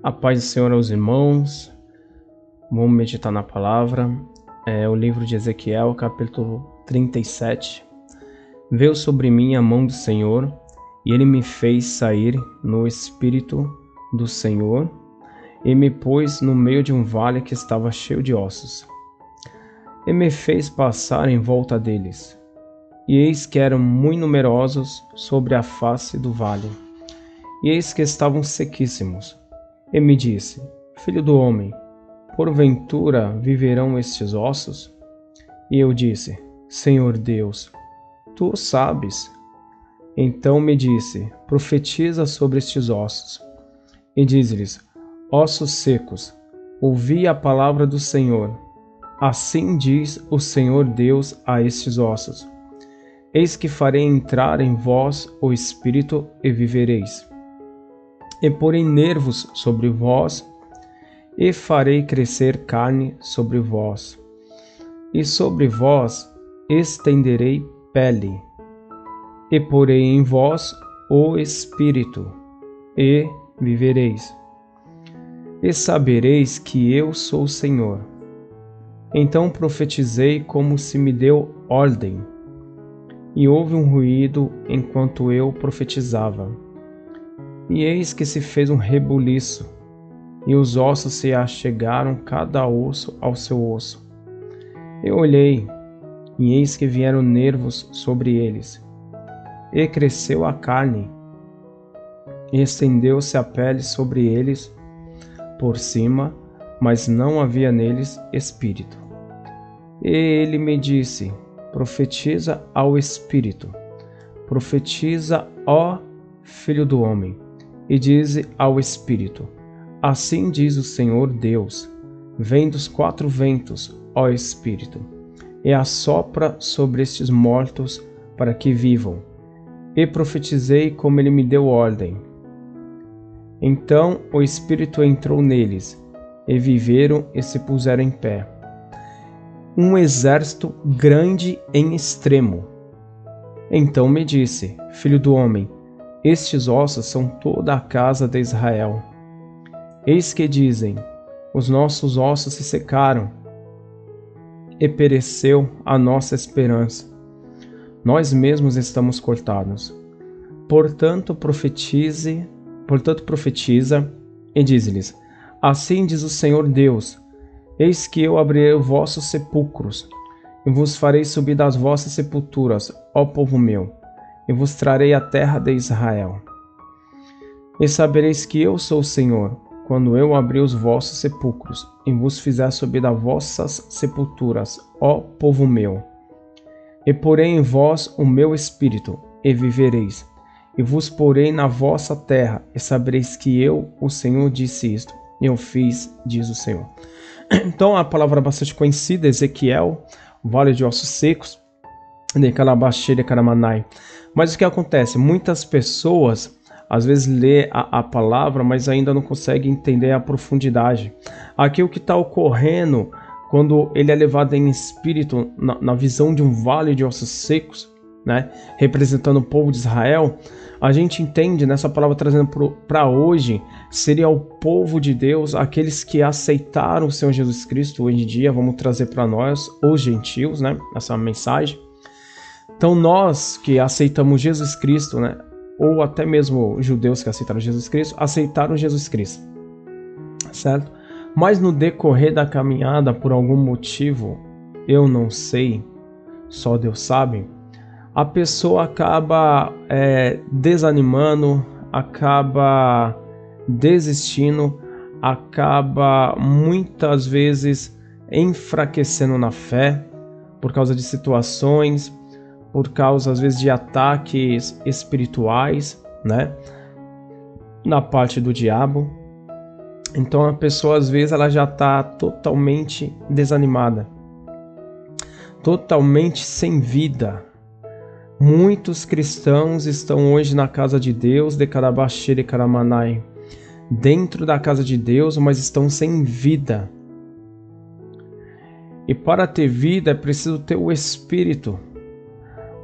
A paz do Senhor aos irmãos. Vamos meditar na palavra. É o livro de Ezequiel, capítulo 37. Veio sobre mim a mão do Senhor, e ele me fez sair no espírito do Senhor, e me pôs no meio de um vale que estava cheio de ossos. E me fez passar em volta deles. E eis que eram muito numerosos sobre a face do vale. E eis que estavam sequíssimos e me disse: Filho do homem, porventura viverão estes ossos? E eu disse: Senhor Deus, tu o sabes. Então me disse: Profetiza sobre estes ossos. E diz-lhes: Ossos secos, ouvi a palavra do Senhor. Assim diz o Senhor Deus a estes ossos: Eis que farei entrar em vós o espírito e vivereis e porei nervos sobre vós, e farei crescer carne sobre vós, e sobre vós estenderei pele, e porei em vós o espírito, e vivereis. E sabereis que eu sou o Senhor. Então profetizei como se me deu ordem, e houve um ruído enquanto eu profetizava e eis que se fez um rebuliço, e os ossos se achegaram cada osso ao seu osso. Eu olhei, e eis que vieram nervos sobre eles, e cresceu a carne, e estendeu-se a pele sobre eles por cima, mas não havia neles espírito. E ele me disse: Profetiza ao espírito, profetiza, ó filho do homem e dize ao Espírito: Assim diz o Senhor Deus: Vem dos quatro ventos, ó Espírito, e assopra sobre estes mortos para que vivam. E profetizei como ele me deu ordem. Então o Espírito entrou neles, e viveram e se puseram em pé. Um exército grande em extremo. Então me disse: Filho do homem, estes ossos são toda a casa de Israel. Eis que dizem: Os nossos ossos se secaram, e pereceu a nossa esperança. Nós mesmos estamos cortados. Portanto, profetize, portanto profetiza e diz-lhes: Assim diz o Senhor Deus: Eis que eu abrirei os vossos sepulcros e vos farei subir das vossas sepulturas, ó povo meu e vos trarei a terra de Israel. E sabereis que eu sou o Senhor, quando eu abrir os vossos sepulcros e vos fizer subir das vossas sepulturas, ó povo meu. E porei em vós o meu espírito, e vivereis, e vos porei na vossa terra, e sabereis que eu, o Senhor, disse isto, e eu fiz, diz o Senhor. Então, a palavra bastante conhecida, Ezequiel, Vale de Ossos Secos, de Calabaxê de Caramanai. Mas o que acontece? Muitas pessoas às vezes lê a, a palavra, mas ainda não consegue entender a profundidade. Aqui o que está ocorrendo quando ele é levado em espírito na, na, visão de um vale de ossos secos, né, representando o povo de Israel, a gente entende nessa palavra trazendo para hoje seria o povo de Deus, aqueles que aceitaram o Senhor Jesus Cristo hoje em dia, vamos trazer para nós os gentios, né, essa mensagem. Então nós que aceitamos Jesus Cristo, né, ou até mesmo judeus que aceitaram Jesus Cristo, aceitaram Jesus Cristo, certo? Mas no decorrer da caminhada, por algum motivo, eu não sei, só Deus sabe, a pessoa acaba é, desanimando, acaba desistindo, acaba muitas vezes enfraquecendo na fé por causa de situações, por causa às vezes de ataques espirituais, né? Na parte do diabo. Então a pessoa às vezes ela já está totalmente desanimada, totalmente sem vida. Muitos cristãos estão hoje na casa de Deus, de Karabaxê e Karamanai, dentro da casa de Deus, mas estão sem vida. E para ter vida é preciso ter o Espírito.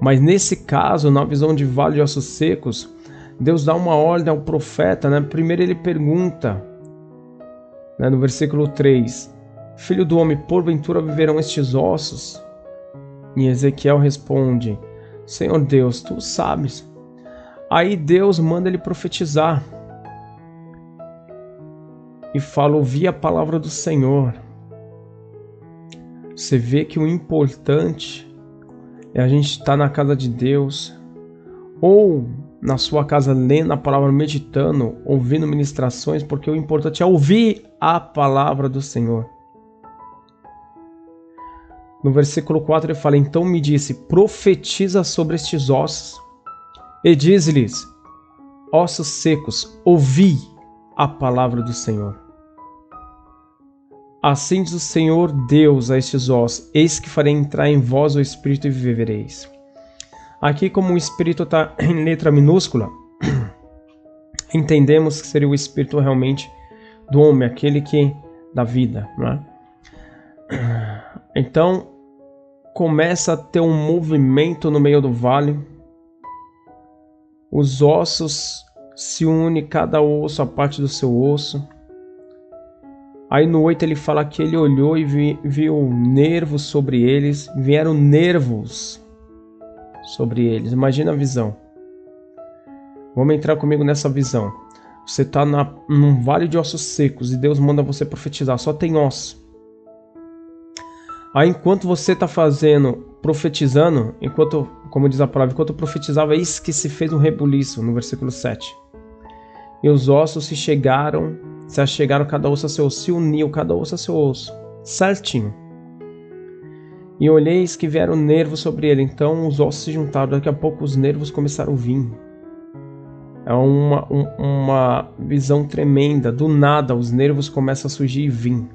Mas nesse caso, na visão de vale de ossos secos, Deus dá uma ordem ao profeta, né? Primeiro ele pergunta Né? No versículo 3: Filho do homem, porventura viverão estes ossos? E Ezequiel responde: Senhor Deus, tu sabes. Aí Deus manda ele profetizar. E fala: Ouvi a palavra do Senhor. Você vê que o importante é a gente estar na casa de Deus, ou na sua casa lendo a palavra, meditando, ouvindo ministrações, porque o importante é ouvir a palavra do Senhor. No versículo 4 ele fala: Então me disse: profetiza sobre estes ossos, e diz-lhes: ossos secos, ouvi a palavra do Senhor. Assim diz o Senhor Deus a estes ossos: Eis que farei entrar em vós o Espírito e vivereis. Aqui, como o Espírito está em letra minúscula, entendemos que seria o Espírito realmente do homem, aquele que dá vida. Né? Então, começa a ter um movimento no meio do vale. Os ossos se unem, cada osso a parte do seu osso. Aí no 8 ele fala que ele olhou e vi, viu nervos sobre eles, vieram nervos sobre eles. Imagina a visão. Vamos entrar comigo nessa visão. Você está num vale de ossos secos e Deus manda você profetizar, só tem ossos. Aí enquanto você está fazendo, profetizando, enquanto, como diz a palavra, enquanto profetizava, eis que se fez um rebuliço, no versículo 7. E os ossos se chegaram se achegaram cada osso a seu osso, se uniu cada osso a seu osso, certinho. E olheis que vieram nervos sobre ele, então os ossos se juntaram, daqui a pouco os nervos começaram a vir. É uma, um, uma visão tremenda, do nada os nervos começam a surgir e vir.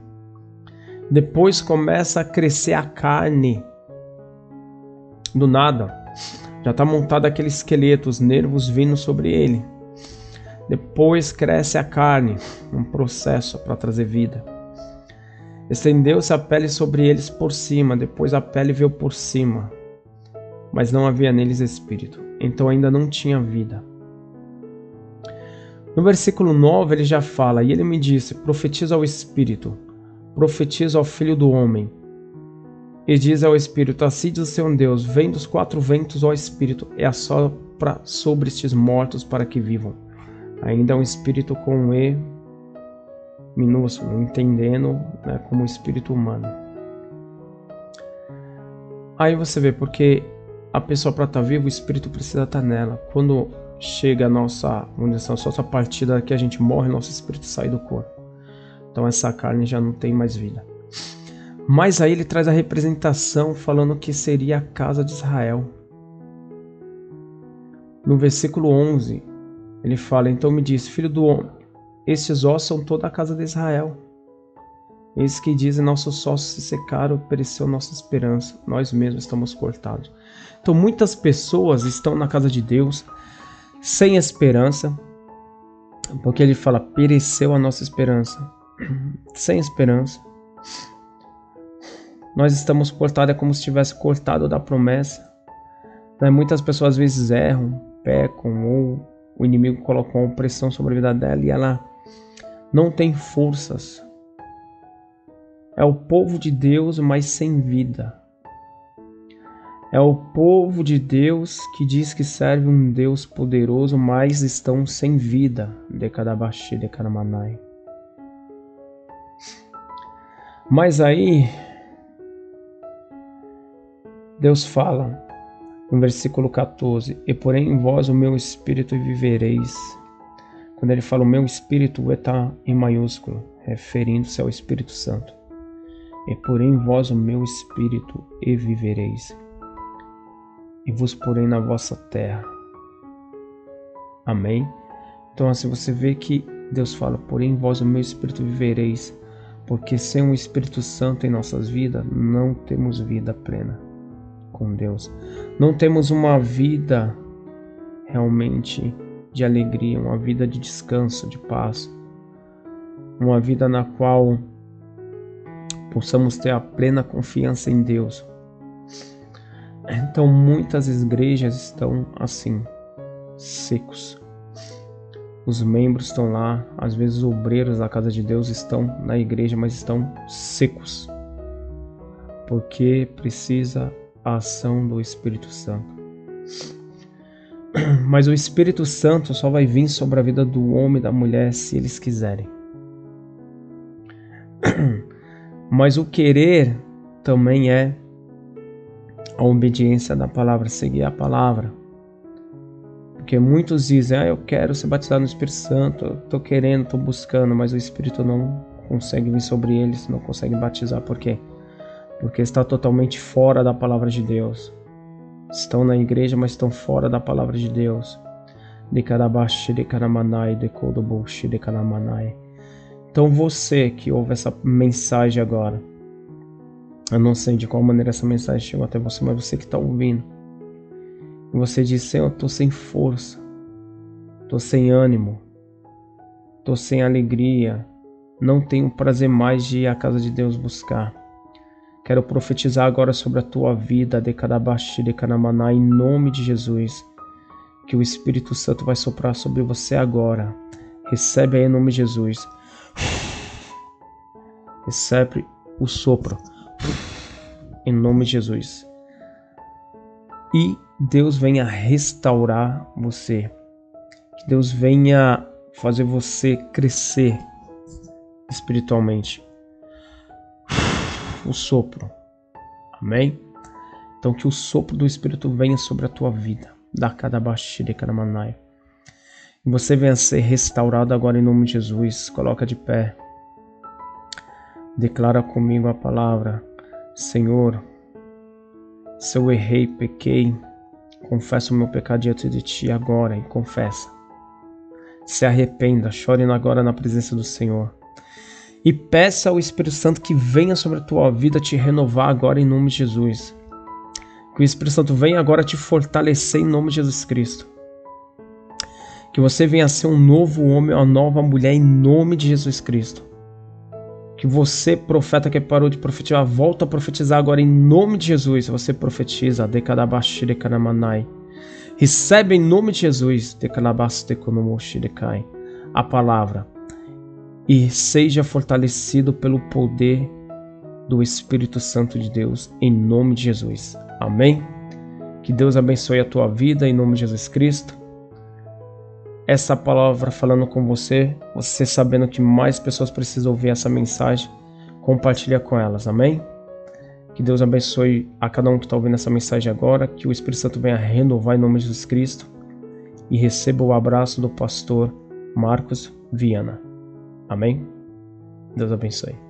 Depois começa a crescer a carne, do nada. Já está montado aquele esqueleto, os nervos vindo sobre ele. Depois cresce a carne, um processo para trazer vida. Estendeu-se a pele sobre eles por cima, depois a pele veio por cima, mas não havia neles espírito, então ainda não tinha vida. No versículo 9 ele já fala: E ele me disse: Profetiza ao Espírito, profetiza ao Filho do Homem. E diz ao Espírito: Assim diz o seu Deus: Vem dos quatro ventos, ó Espírito, e assopra sobre estes mortos para que vivam ainda é um espírito com um E minúsculo, entendendo né, como espírito humano. Aí você vê, porque a pessoa para estar tá viva, o espírito precisa estar tá nela. Quando chega a nossa, vamos dizer, assim, a partida que a gente morre, nosso espírito sai do corpo. Então essa carne já não tem mais vida. Mas aí ele traz a representação falando que seria a casa de Israel. No versículo 11, ele fala: Então me disse, filho do homem, estes ossos são toda a casa de Israel. Eis que dizem: Nossos ossos se secaram, pereceu nossa esperança, nós mesmos estamos cortados. Então muitas pessoas estão na casa de Deus sem esperança, porque ele fala: pereceu a nossa esperança, sem esperança. Nós estamos cortados, é como se tivesse cortado da promessa. Né? Muitas pessoas às vezes erram, pecam ou o inimigo colocou uma pressão sobre a vida dela e ela não tem forças. É o povo de Deus, mas sem vida. É o povo de Deus que diz que serve um Deus poderoso, mas estão sem vida. Decadabaxi, decaramanai. Mas aí, Deus fala: no versículo 14: E porém em vós o meu espírito vivereis. Quando ele fala o meu espírito, está em maiúsculo, referindo-se ao Espírito Santo. E porém em vós o meu espírito e vivereis. E vos porei na vossa terra. Amém? Então assim você vê que Deus fala, porém vós o meu espírito vivereis, porque sem o Espírito Santo em nossas vidas não temos vida plena com Deus. Não temos uma vida realmente de alegria, uma vida de descanso, de paz, uma vida na qual possamos ter a plena confiança em Deus. Então, muitas igrejas estão assim, secos. os membros estão lá, às vezes os obreiros da casa de Deus estão na igreja, mas estão secos. Porque precisa a ação do Espírito Santo. Mas o Espírito Santo só vai vir sobre a vida do homem e da mulher se eles quiserem. Mas o querer também é a obediência da palavra, seguir a palavra. Porque muitos dizem, ah, eu quero ser batizado no Espírito Santo, eu tô querendo, tô buscando, mas o Espírito não consegue vir sobre eles, não consegue batizar. Por quê? Porque está totalmente fora da palavra de Deus. Estão na igreja, mas estão fora da palavra de Deus. De de de de. Então você que ouve essa mensagem agora, eu não sei de qual maneira essa mensagem chegou até você, mas você que está ouvindo você diz: Senhor, eu estou sem força, estou sem ânimo, estou sem alegria, não tenho prazer mais de ir à casa de Deus buscar. Quero profetizar agora sobre a tua vida, Decadabashi, Decanamaná, em nome de Jesus. Que o Espírito Santo vai soprar sobre você agora. Recebe aí em nome de Jesus. Recebe o sopro. Em nome de Jesus. E Deus venha restaurar você. Que Deus venha fazer você crescer espiritualmente. O sopro. Amém? Então que o sopro do Espírito venha sobre a tua vida. Da cada baixira e E você venha ser restaurado agora em nome de Jesus. Coloca de pé. Declara comigo a palavra. Senhor, se eu errei, pequei, Confessa o meu pecado diante de ti agora e confessa. Se arrependa, chore agora na presença do Senhor. E peça ao Espírito Santo que venha sobre a tua vida te renovar agora em nome de Jesus. Que o Espírito Santo venha agora te fortalecer em nome de Jesus Cristo. Que você venha ser um novo homem, uma nova mulher em nome de Jesus Cristo. Que você, profeta que parou de profetizar, volta a profetizar agora em nome de Jesus. Você profetiza, Dekanamanai. Recebe em nome de Jesus, Dekai, a palavra. E seja fortalecido pelo poder do Espírito Santo de Deus, em nome de Jesus. Amém? Que Deus abençoe a tua vida em nome de Jesus Cristo essa palavra falando com você, você sabendo que mais pessoas precisam ouvir essa mensagem, compartilha com elas, amém? Que Deus abençoe a cada um que está ouvindo essa mensagem agora, que o Espírito Santo venha renovar em nome de Jesus Cristo e receba o abraço do pastor Marcos Viana. Amém? Deus abençoe.